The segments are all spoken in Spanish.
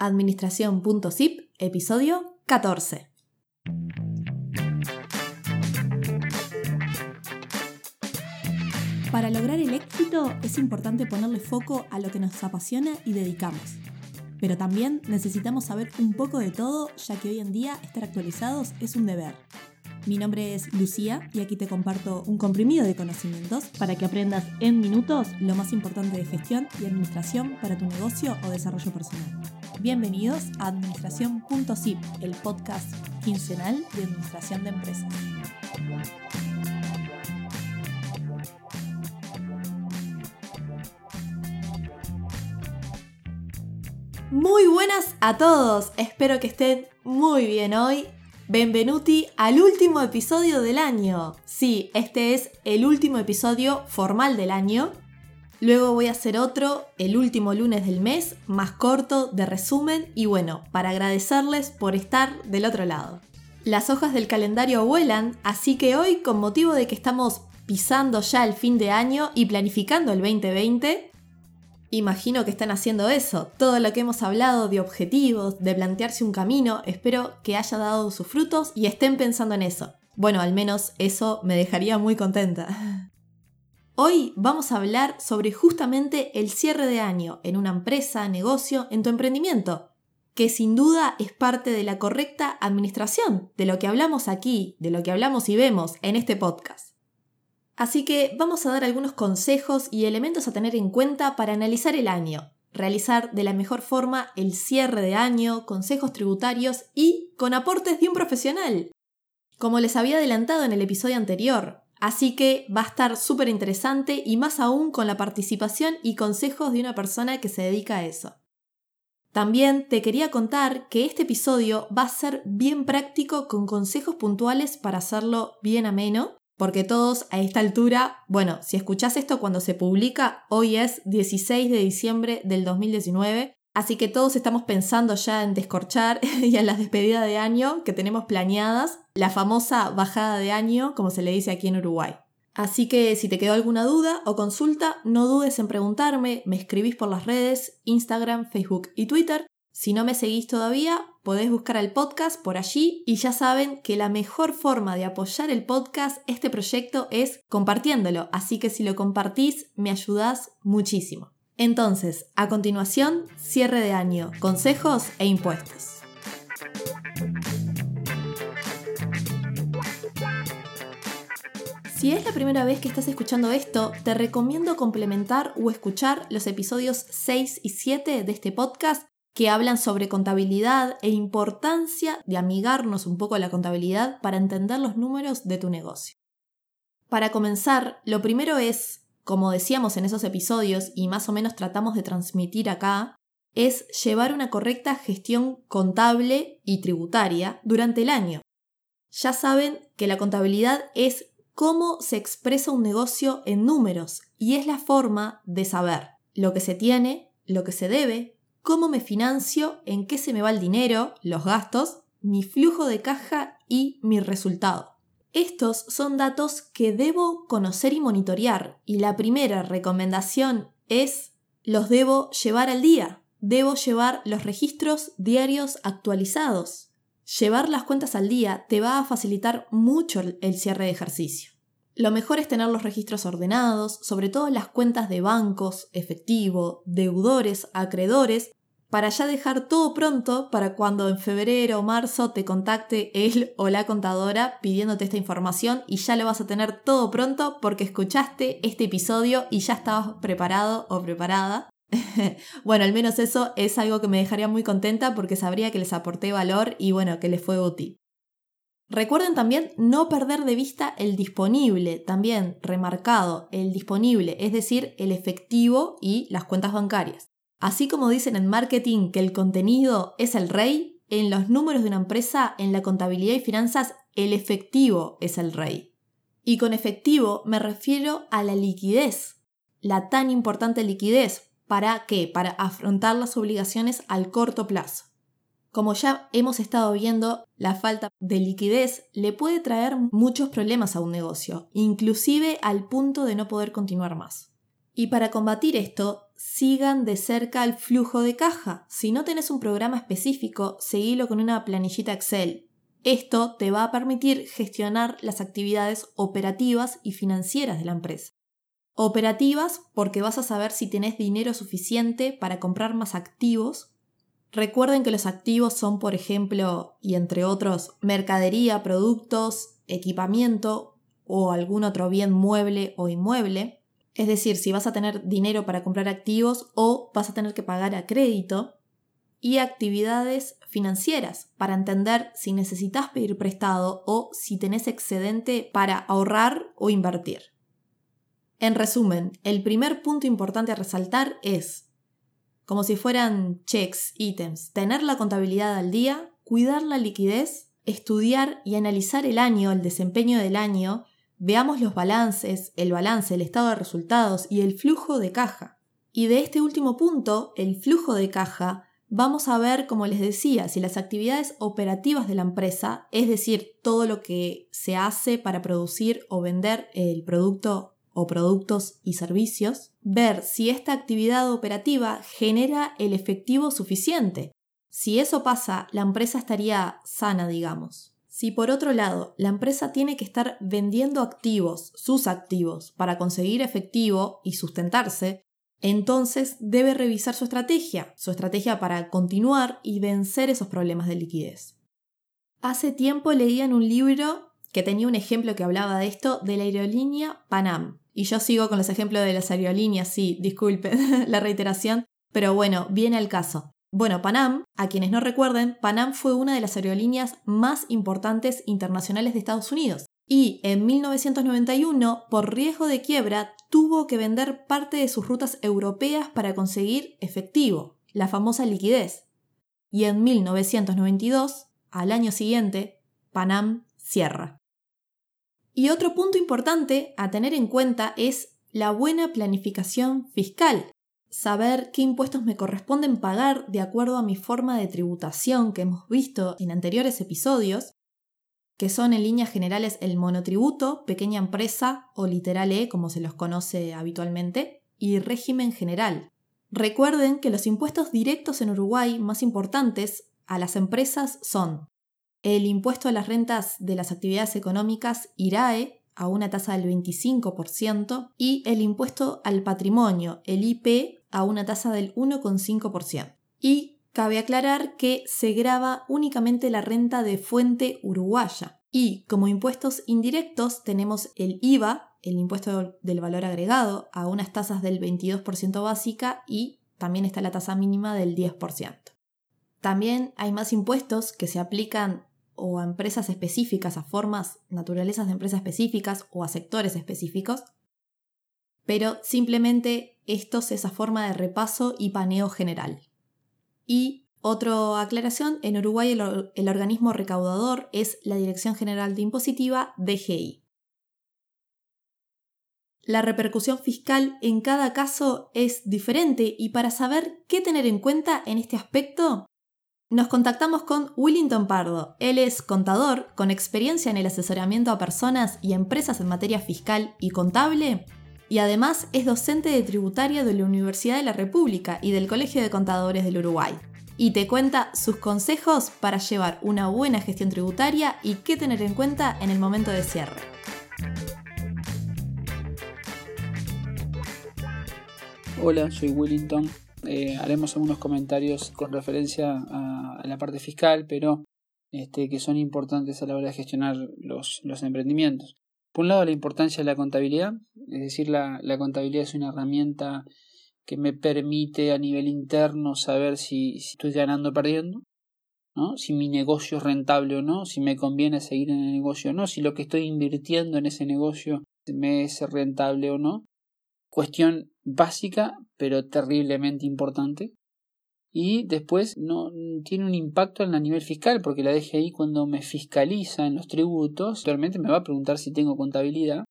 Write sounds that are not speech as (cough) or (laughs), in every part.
Administración.zip, episodio 14. Para lograr el éxito es importante ponerle foco a lo que nos apasiona y dedicamos. Pero también necesitamos saber un poco de todo, ya que hoy en día estar actualizados es un deber. Mi nombre es Lucía y aquí te comparto un comprimido de conocimientos para que aprendas en minutos lo más importante de gestión y administración para tu negocio o desarrollo personal. Bienvenidos a Administración.zip, el podcast quincenal de administración de empresas. Muy buenas a todos, espero que estén muy bien hoy Benvenuti al último episodio del año. Sí, este es el último episodio formal del año. Luego voy a hacer otro el último lunes del mes, más corto, de resumen y bueno, para agradecerles por estar del otro lado. Las hojas del calendario vuelan, así que hoy, con motivo de que estamos pisando ya el fin de año y planificando el 2020, Imagino que están haciendo eso. Todo lo que hemos hablado de objetivos, de plantearse un camino, espero que haya dado sus frutos y estén pensando en eso. Bueno, al menos eso me dejaría muy contenta. (laughs) Hoy vamos a hablar sobre justamente el cierre de año en una empresa, negocio, en tu emprendimiento, que sin duda es parte de la correcta administración de lo que hablamos aquí, de lo que hablamos y vemos en este podcast. Así que vamos a dar algunos consejos y elementos a tener en cuenta para analizar el año, realizar de la mejor forma el cierre de año, consejos tributarios y con aportes de un profesional, como les había adelantado en el episodio anterior. Así que va a estar súper interesante y más aún con la participación y consejos de una persona que se dedica a eso. También te quería contar que este episodio va a ser bien práctico con consejos puntuales para hacerlo bien ameno porque todos a esta altura, bueno, si escuchás esto cuando se publica, hoy es 16 de diciembre del 2019, así que todos estamos pensando ya en descorchar (laughs) y en las despedidas de año que tenemos planeadas, la famosa bajada de año, como se le dice aquí en Uruguay. Así que si te quedó alguna duda o consulta, no dudes en preguntarme, me escribís por las redes, Instagram, Facebook y Twitter. Si no me seguís todavía, podés buscar al podcast por allí y ya saben que la mejor forma de apoyar el podcast, este proyecto, es compartiéndolo, así que si lo compartís me ayudás muchísimo. Entonces, a continuación, cierre de año, consejos e impuestos. Si es la primera vez que estás escuchando esto, te recomiendo complementar o escuchar los episodios 6 y 7 de este podcast que hablan sobre contabilidad e importancia de amigarnos un poco a la contabilidad para entender los números de tu negocio. Para comenzar, lo primero es, como decíamos en esos episodios y más o menos tratamos de transmitir acá, es llevar una correcta gestión contable y tributaria durante el año. Ya saben que la contabilidad es cómo se expresa un negocio en números y es la forma de saber lo que se tiene, lo que se debe, cómo me financio, en qué se me va el dinero, los gastos, mi flujo de caja y mi resultado. Estos son datos que debo conocer y monitorear y la primera recomendación es los debo llevar al día. Debo llevar los registros diarios actualizados. Llevar las cuentas al día te va a facilitar mucho el cierre de ejercicio. Lo mejor es tener los registros ordenados, sobre todo las cuentas de bancos, efectivo, deudores, acreedores para ya dejar todo pronto para cuando en febrero o marzo te contacte él o la contadora pidiéndote esta información y ya lo vas a tener todo pronto porque escuchaste este episodio y ya estabas preparado o preparada. (laughs) bueno, al menos eso es algo que me dejaría muy contenta porque sabría que les aporté valor y bueno, que les fue útil. Recuerden también no perder de vista el disponible, también remarcado, el disponible, es decir, el efectivo y las cuentas bancarias. Así como dicen en marketing que el contenido es el rey, en los números de una empresa, en la contabilidad y finanzas, el efectivo es el rey. Y con efectivo me refiero a la liquidez, la tan importante liquidez. ¿Para qué? Para afrontar las obligaciones al corto plazo. Como ya hemos estado viendo, la falta de liquidez le puede traer muchos problemas a un negocio, inclusive al punto de no poder continuar más. Y para combatir esto, sigan de cerca el flujo de caja. Si no tenés un programa específico, seguilo con una planillita Excel. Esto te va a permitir gestionar las actividades operativas y financieras de la empresa. Operativas porque vas a saber si tenés dinero suficiente para comprar más activos. Recuerden que los activos son, por ejemplo, y entre otros, mercadería, productos, equipamiento o algún otro bien mueble o inmueble. Es decir, si vas a tener dinero para comprar activos o vas a tener que pagar a crédito. Y actividades financieras para entender si necesitas pedir prestado o si tenés excedente para ahorrar o invertir. En resumen, el primer punto importante a resaltar es, como si fueran checks, ítems, tener la contabilidad al día, cuidar la liquidez, estudiar y analizar el año, el desempeño del año Veamos los balances, el balance, el estado de resultados y el flujo de caja. Y de este último punto, el flujo de caja, vamos a ver, como les decía, si las actividades operativas de la empresa, es decir, todo lo que se hace para producir o vender el producto o productos y servicios, ver si esta actividad operativa genera el efectivo suficiente. Si eso pasa, la empresa estaría sana, digamos. Si por otro lado la empresa tiene que estar vendiendo activos, sus activos, para conseguir efectivo y sustentarse, entonces debe revisar su estrategia, su estrategia para continuar y vencer esos problemas de liquidez. Hace tiempo leía en un libro que tenía un ejemplo que hablaba de esto de la aerolínea Panam. Y yo sigo con los ejemplos de las aerolíneas, sí, disculpen (laughs) la reiteración, pero bueno, viene al caso. Bueno, Panam, a quienes no recuerden, Panam fue una de las aerolíneas más importantes internacionales de Estados Unidos y en 1991, por riesgo de quiebra, tuvo que vender parte de sus rutas europeas para conseguir efectivo, la famosa liquidez. Y en 1992, al año siguiente, Panam cierra. Y otro punto importante a tener en cuenta es la buena planificación fiscal, saber qué impuestos me corresponden pagar de acuerdo a mi forma de tributación que hemos visto en anteriores episodios, que son en líneas generales el monotributo, pequeña empresa o literal E como se los conoce habitualmente, y régimen general. Recuerden que los impuestos directos en Uruguay más importantes a las empresas son el impuesto a las rentas de las actividades económicas IRAE a una tasa del 25% y el impuesto al patrimonio, el IP, a una tasa del 1,5%. Y cabe aclarar que se graba únicamente la renta de fuente uruguaya. Y como impuestos indirectos tenemos el IVA, el impuesto del valor agregado, a unas tasas del 22% básica y también está la tasa mínima del 10%. También hay más impuestos que se aplican o a empresas específicas, a formas, naturalezas de empresas específicas o a sectores específicos, pero simplemente esto es esa forma de repaso y paneo general. Y otra aclaración, en Uruguay el, el, organismo recaudador es la Dirección General de Impositiva, DGI. La repercusión fiscal en cada caso es diferente y para saber qué tener en cuenta en este aspecto, nos contactamos con Willington Pardo. Él es contador con experiencia en el asesoramiento a personas y empresas en materia fiscal y contable y además es docente de tributaria de la Universidad de la República y del Colegio de Contadores del Uruguay. Y te cuenta sus consejos para llevar una buena gestión tributaria y qué tener en cuenta en el momento de cierre. Hola, soy Willington. Eh, haremos algunos comentarios con referencia a, la parte fiscal, pero este, que son importantes a la hora de gestionar los, emprendimientos. Por un lado, la importancia de la contabilidad, es decir, la, contabilidad es una herramienta que me permite a nivel interno saber si, estoy ganando o perdiendo, ¿no? si mi negocio es rentable o no, si me conviene seguir en el negocio o no, si lo que estoy invirtiendo en ese negocio me es rentable o no. Cuestión básica, pero terriblemente importante. Y después no tiene un impacto en el nivel fiscal porque la DGI cuando me fiscaliza en los tributos realmente me va a preguntar si tengo contabilidad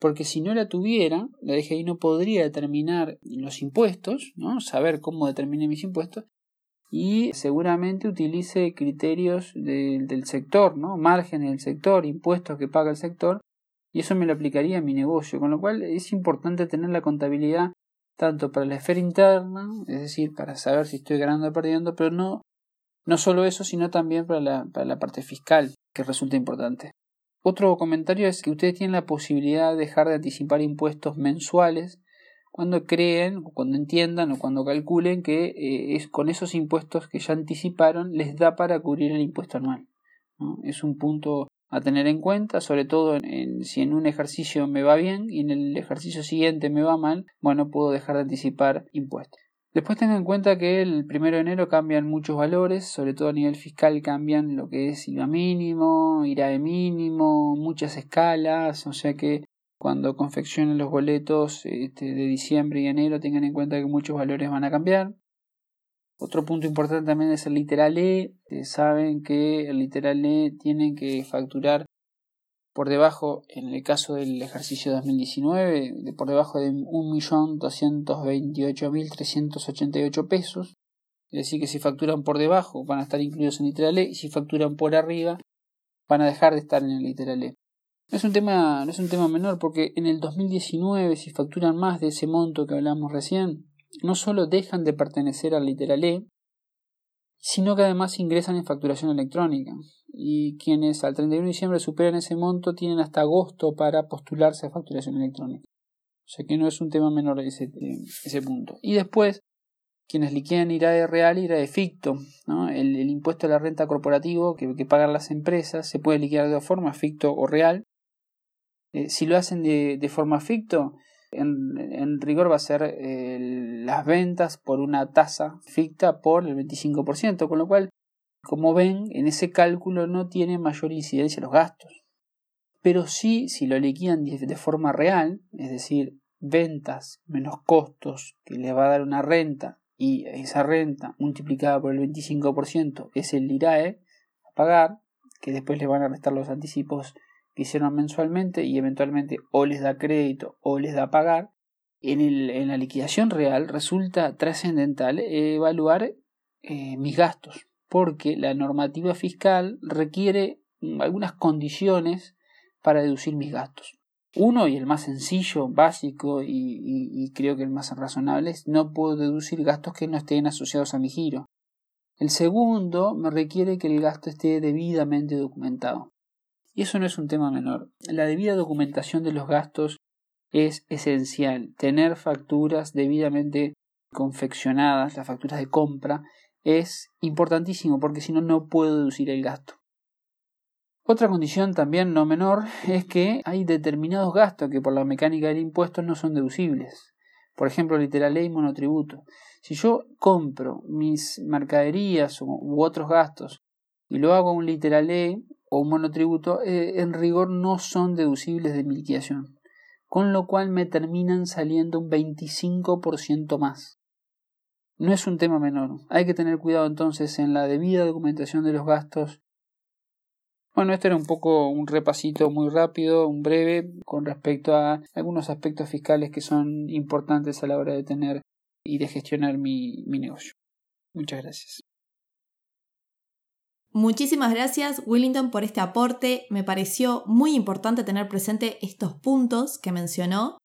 porque si no la tuviera la DGI no podría determinar los impuestos no saber cómo determiné mis impuestos y seguramente utilice criterios del sector no márgenes del sector impuestos que paga el sector y eso me lo aplicaría a mi negocio con lo cual es importante tener la contabilidad tanto para la esfera interna, es decir, para saber si estoy ganando o perdiendo, pero no, no solo eso, sino también para la, para la parte fiscal, que resulta importante. Otro comentario es que ustedes tienen la posibilidad de dejar de anticipar impuestos mensuales cuando creen, cuando entiendan o cuando calculen que eh, es con esos impuestos que ya anticiparon les da para cubrir el impuesto anual. Es un punto a tener en cuenta, sobre todo en, si en un ejercicio me va bien y en el ejercicio siguiente me va mal, bueno, puedo dejar de anticipar impuestos. Después tengan en cuenta que el primero de enero cambian muchos valores, sobre todo a nivel fiscal cambian lo que es IVA mínimo, IRA mínimo, muchas escalas, o sea que cuando confeccionen los boletos este, de diciembre y enero tengan en cuenta que muchos valores van a cambiar. Otro punto importante también es el literal E. saben que el literal E tienen que facturar por debajo, en el caso del ejercicio 2019, de por debajo de 1.228.388 pesos. Es decir, que si facturan por debajo van a estar incluidos en literal E y si facturan por arriba van a dejar de estar en el literal E. No es un tema, no es un tema menor porque en el 2019 si facturan más de ese monto que hablamos recién, no solo dejan de pertenecer al literal E, sino que además ingresan en facturación electrónica. Y quienes al 31 de diciembre superan ese monto tienen hasta agosto para postularse a facturación electrónica. O sea que no es un tema menor ese, ese punto. Y después, quienes liquidan de real y de ficto. El, impuesto a la renta corporativo que, que, pagan las empresas se puede liquidar de dos formas, ficto o real. Eh, si lo hacen de, de forma ficto, en, rigor va a ser eh, las ventas por una tasa ficta por el 25%, con lo cual, como ven, en ese cálculo no tiene mayor incidencia los gastos. Pero sí, si lo liquidan de forma real, es decir, ventas menos costos que les va a dar una renta y esa renta multiplicada por el 25% es el IRAE a pagar, que después le van a restar los anticipos que hicieron mensualmente y eventualmente o les da crédito o les da pagar, en, el, en la liquidación real resulta trascendental evaluar eh, mis gastos, porque la normativa fiscal requiere algunas condiciones para deducir mis gastos. Uno, y el más sencillo, básico y, y, creo que el más razonable, es no puedo deducir gastos que no estén asociados a mi giro. El segundo me requiere que el gasto esté debidamente documentado. Y eso no es un tema menor. La debida documentación de los gastos es esencial. Tener facturas debidamente confeccionadas, las facturas de compra, es importantísimo porque si no, no puedo deducir el gasto. Otra condición también no menor es que hay determinados gastos que por la mecánica del impuesto no son deducibles. Por ejemplo, literal ley monotributo. Si yo compro mis mercaderías u otros gastos y lo hago un literal ley, o un monotributo eh, en rigor no son deducibles de mi liquidación, con lo cual me terminan saliendo un 25% más. No es un tema menor. Hay que tener cuidado entonces en la debida documentación de los gastos. Bueno, esto era un poco un repasito muy rápido, un breve, con respecto a algunos aspectos fiscales que son importantes a la hora de tener y de gestionar mi, mi negocio. Muchas gracias. Muchísimas gracias Willington por este aporte. Me pareció muy importante tener presente estos puntos que mencionó,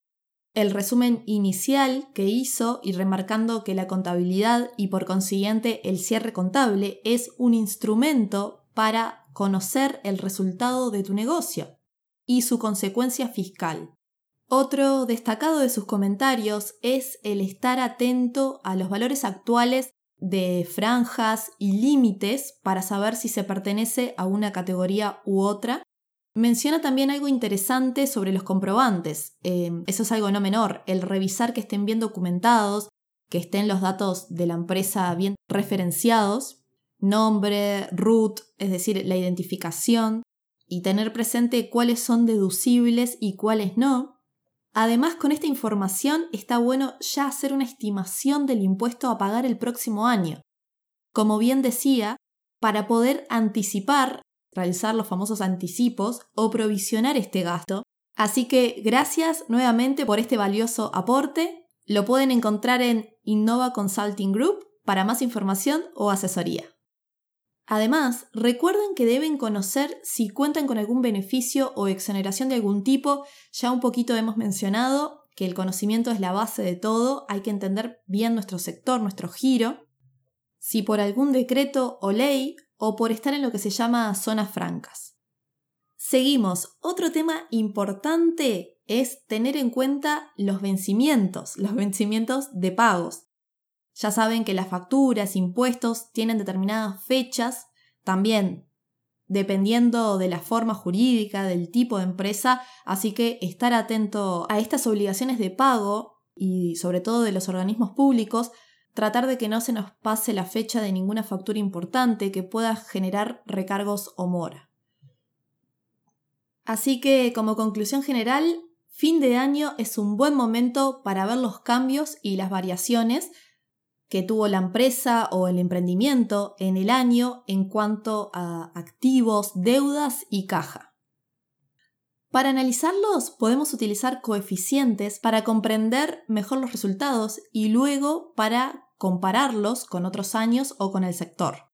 el resumen inicial que hizo y remarcando que la contabilidad y por consiguiente el cierre contable es un instrumento para conocer el resultado de tu negocio y su consecuencia fiscal. Otro destacado de sus comentarios es el estar atento a los valores actuales de franjas y límites para saber si se pertenece a una categoría u otra. Menciona también algo interesante sobre los comprobantes. Em, eso es algo no menor, el revisar que estén bien documentados, que estén los datos de la empresa bien referenciados, nombre, root, es decir, la identificación, y tener presente cuáles son deducibles y cuáles no, Además, con esta información está bueno ya hacer una estimación del impuesto a pagar el próximo año. Como bien decía, para poder anticipar, realizar los famosos anticipos o provisionar este gasto. Así que gracias nuevamente por este valioso aporte. Lo pueden encontrar en Innova Consulting Group para más información o asesoría. Además, recuerden que deben conocer si cuentan con algún beneficio o exoneración de algún tipo, ya un poquito hemos mencionado que el conocimiento es la base de todo, hay que entender bien nuestro sector, nuestro giro, si por algún decreto o ley o por estar en lo que se llama zonas francas. Seguimos. Otro tema importante es tener en cuenta los vencimientos, los vencimientos de pagos. Ya saben que las facturas, impuestos tienen determinadas fechas. También dependiendo de la forma jurídica, del tipo de empresa, así que estar atento a estas obligaciones de pago y sobre todo de los organismos públicos, tratar de que no se nos pase la fecha de ninguna factura importante que pueda generar recargos o mora. Así que, como conclusión general, fin de año es un buen momento para ver los cambios y las variaciones que tuvo la empresa o el emprendimiento en el año en cuanto a activos, deudas y caja. Para analizarlos podemos utilizar coeficientes para comprender mejor los resultados y luego para compararlos con otros años o con el sector.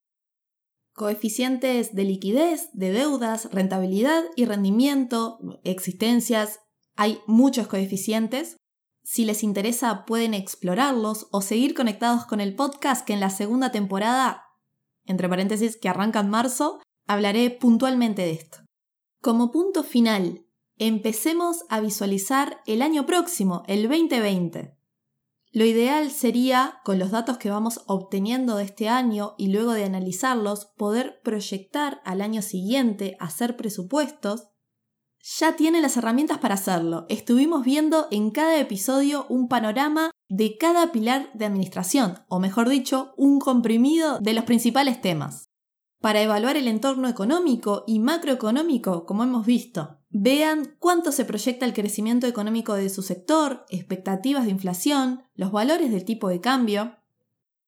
Coeficientes de liquidez, de deudas, rentabilidad y rendimiento, existencias, hay muchos coeficientes si les interesa pueden explorarlos o seguir conectados con el podcast que en la segunda temporada, entre paréntesis que arranca en marzo, hablaré puntualmente de esto. Como punto final, empecemos a visualizar el año próximo, el 2020. Lo ideal sería, con los datos que vamos obteniendo de este año y luego de analizarlos, poder proyectar al año siguiente, hacer presupuestos ya tiene las herramientas para hacerlo. Estuvimos viendo en cada episodio un panorama de cada pilar de administración, o mejor dicho, un comprimido de los principales temas. Para evaluar el entorno económico y macroeconómico, como hemos visto, vean cuánto se proyecta el crecimiento económico de su sector, expectativas de inflación, los valores del tipo de cambio.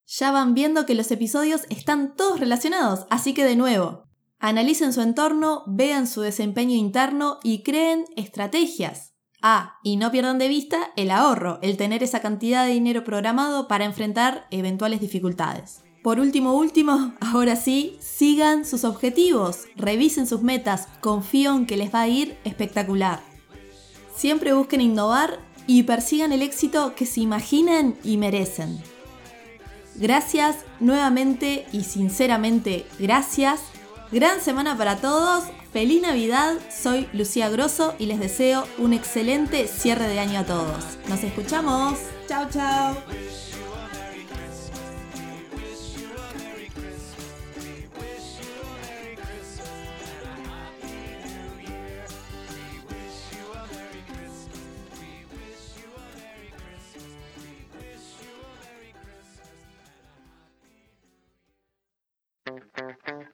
Ya van viendo que los episodios están todos relacionados, así que de nuevo, Analicen su entorno, vean su desempeño interno y creen estrategias. Ah, y no pierdan de vista el ahorro, el tener esa cantidad de dinero programado para enfrentar eventuales dificultades. Por último, último, (laughs) ahora sí, sigan sus objetivos, revisen sus metas, confío en que les va a ir espectacular. Siempre busquen innovar y persigan el éxito que se imaginan y merecen. Gracias nuevamente y sinceramente gracias Gran semana para todos, feliz Navidad, soy Lucía Grosso y les deseo un excelente cierre de año a todos. Nos escuchamos, chao chao.